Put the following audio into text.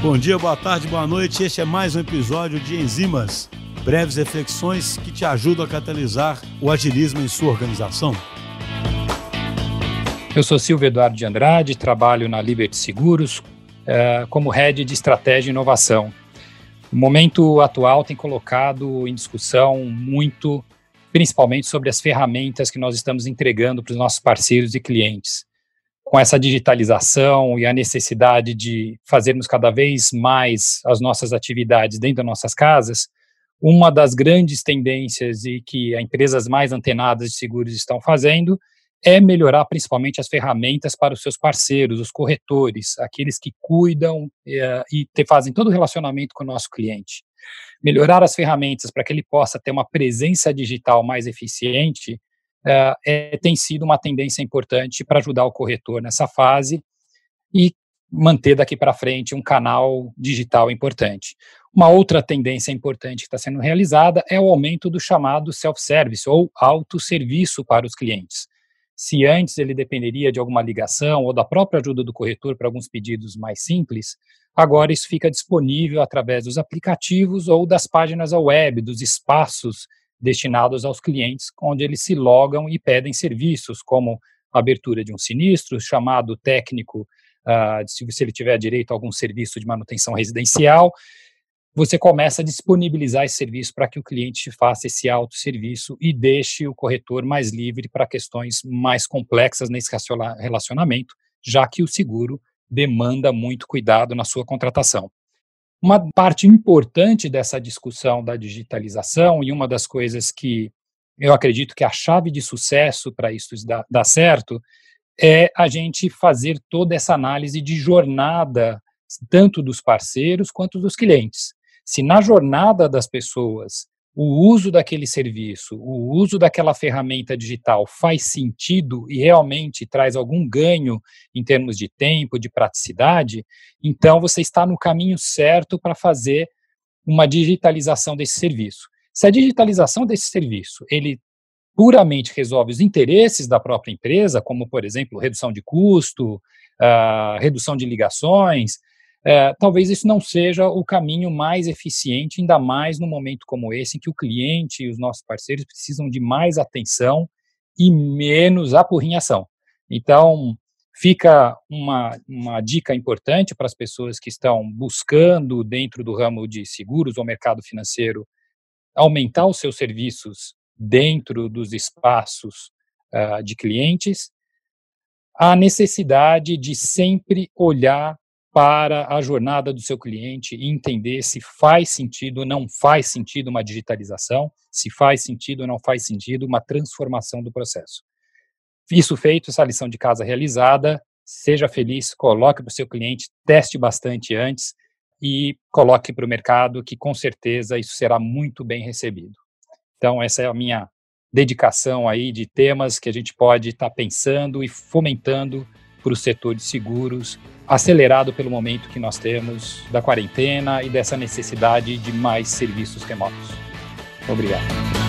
Bom dia, boa tarde, boa noite. Este é mais um episódio de Enzimas, breves reflexões que te ajudam a catalisar o agilismo em sua organização. Eu sou Silvio Eduardo de Andrade, trabalho na Liberty Seguros uh, como head de estratégia e inovação. O momento atual tem colocado em discussão muito, principalmente sobre as ferramentas que nós estamos entregando para os nossos parceiros e clientes com essa digitalização e a necessidade de fazermos cada vez mais as nossas atividades dentro das nossas casas, uma das grandes tendências e que as empresas mais antenadas de seguros estão fazendo é melhorar principalmente as ferramentas para os seus parceiros, os corretores, aqueles que cuidam uh, e te, fazem todo o relacionamento com o nosso cliente. Melhorar as ferramentas para que ele possa ter uma presença digital mais eficiente é, é, tem sido uma tendência importante para ajudar o corretor nessa fase e manter daqui para frente um canal digital importante. Uma outra tendência importante que está sendo realizada é o aumento do chamado self-service ou autosserviço para os clientes. Se antes ele dependeria de alguma ligação ou da própria ajuda do corretor para alguns pedidos mais simples, agora isso fica disponível através dos aplicativos ou das páginas web, dos espaços destinados aos clientes, onde eles se logam e pedem serviços, como abertura de um sinistro, chamado técnico, uh, se, se ele tiver direito a algum serviço de manutenção residencial, você começa a disponibilizar esse serviço para que o cliente faça esse autosserviço e deixe o corretor mais livre para questões mais complexas nesse relacionamento, já que o seguro demanda muito cuidado na sua contratação. Uma parte importante dessa discussão da digitalização, e uma das coisas que eu acredito que a chave de sucesso para isso dar, dar certo, é a gente fazer toda essa análise de jornada, tanto dos parceiros quanto dos clientes. Se na jornada das pessoas o uso daquele serviço, o uso daquela ferramenta digital faz sentido e realmente traz algum ganho em termos de tempo, de praticidade, então você está no caminho certo para fazer uma digitalização desse serviço. Se a digitalização desse serviço ele puramente resolve os interesses da própria empresa, como por exemplo redução de custo, uh, redução de ligações, é, talvez isso não seja o caminho mais eficiente, ainda mais no momento como esse, em que o cliente e os nossos parceiros precisam de mais atenção e menos apurrinhação. Então, fica uma, uma dica importante para as pessoas que estão buscando, dentro do ramo de seguros ou mercado financeiro, aumentar os seus serviços dentro dos espaços uh, de clientes, a necessidade de sempre olhar para a jornada do seu cliente e entender se faz sentido ou não faz sentido uma digitalização, se faz sentido ou não faz sentido uma transformação do processo. Isso feito, essa lição de casa realizada, seja feliz, coloque para o seu cliente, teste bastante antes e coloque para o mercado, que com certeza isso será muito bem recebido. Então, essa é a minha dedicação aí de temas que a gente pode estar tá pensando e fomentando para o setor de seguros, acelerado pelo momento que nós temos da quarentena e dessa necessidade de mais serviços remotos. Obrigado.